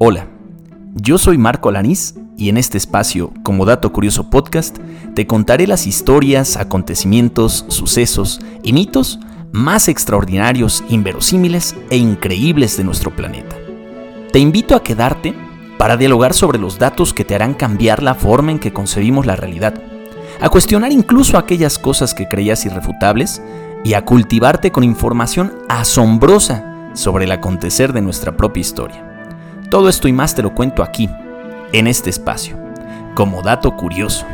Hola, yo soy Marco Alanís y en este espacio, como Dato Curioso Podcast, te contaré las historias, acontecimientos, sucesos y mitos más extraordinarios, inverosímiles e increíbles de nuestro planeta. Te invito a quedarte para dialogar sobre los datos que te harán cambiar la forma en que concebimos la realidad, a cuestionar incluso aquellas cosas que creías irrefutables y a cultivarte con información asombrosa sobre el acontecer de nuestra propia historia. Todo esto y más te lo cuento aquí, en este espacio, como dato curioso.